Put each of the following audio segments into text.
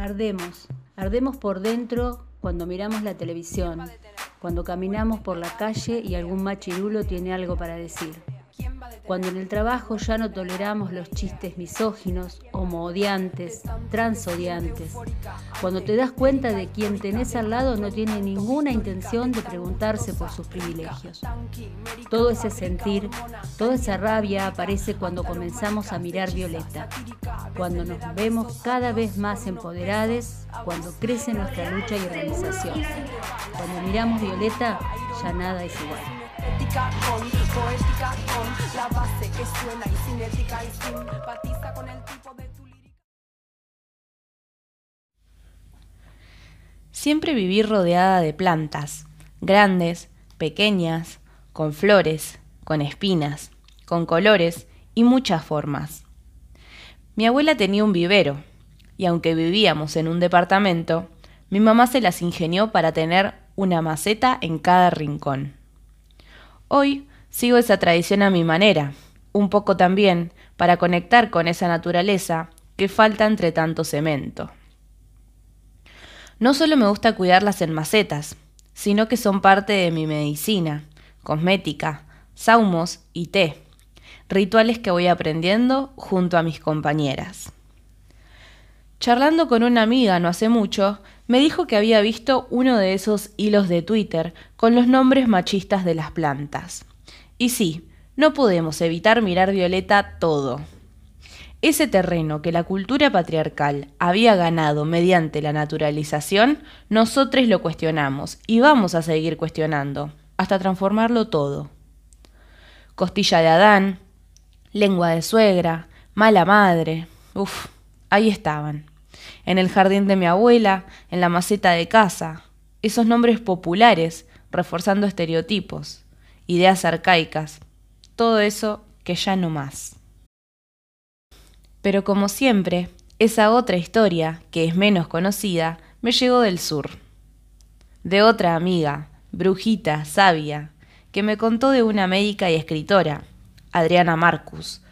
Ardemos, ardemos por dentro cuando miramos la televisión, cuando caminamos por la calle y algún machirulo tiene algo para decir. Cuando en el trabajo ya no toleramos los chistes misóginos, homoodiantes, transodiantes, cuando te das cuenta de quien tenés al lado no tiene ninguna intención de preguntarse por sus privilegios. Todo ese sentir, toda esa rabia aparece cuando comenzamos a mirar Violeta, cuando nos vemos cada vez más empoderadas, cuando crece nuestra lucha y organización. Cuando miramos Violeta, ya nada es igual. Siempre viví rodeada de plantas, grandes, pequeñas, con flores, con espinas, con colores y muchas formas. Mi abuela tenía un vivero, y aunque vivíamos en un departamento, mi mamá se las ingenió para tener una maceta en cada rincón. Hoy sigo esa tradición a mi manera, un poco también para conectar con esa naturaleza que falta entre tanto cemento. No solo me gusta cuidarlas en macetas, sino que son parte de mi medicina, cosmética, saumos y té, rituales que voy aprendiendo junto a mis compañeras. Charlando con una amiga no hace mucho, me dijo que había visto uno de esos hilos de Twitter con los nombres machistas de las plantas. Y sí, no podemos evitar mirar Violeta todo. Ese terreno que la cultura patriarcal había ganado mediante la naturalización, nosotros lo cuestionamos y vamos a seguir cuestionando, hasta transformarlo todo. Costilla de Adán, lengua de suegra, mala madre, uff, ahí estaban. En el jardín de mi abuela, en la maceta de casa, esos nombres populares, reforzando estereotipos, ideas arcaicas, todo eso que ya no más. Pero como siempre, esa otra historia, que es menos conocida, me llegó del sur. De otra amiga, brujita, sabia, que me contó de una médica y escritora, Adriana Marcus,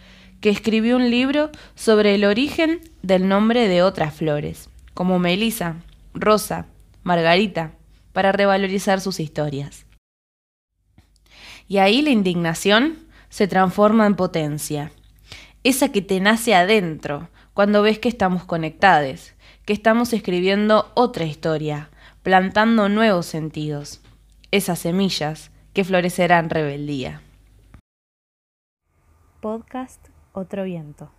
que escribió un libro sobre el origen del nombre de otras flores, como Melisa, Rosa, Margarita, para revalorizar sus historias. Y ahí la indignación se transforma en potencia, esa que te nace adentro cuando ves que estamos conectados, que estamos escribiendo otra historia, plantando nuevos sentidos, esas semillas que florecerán rebeldía. Podcast otro viento.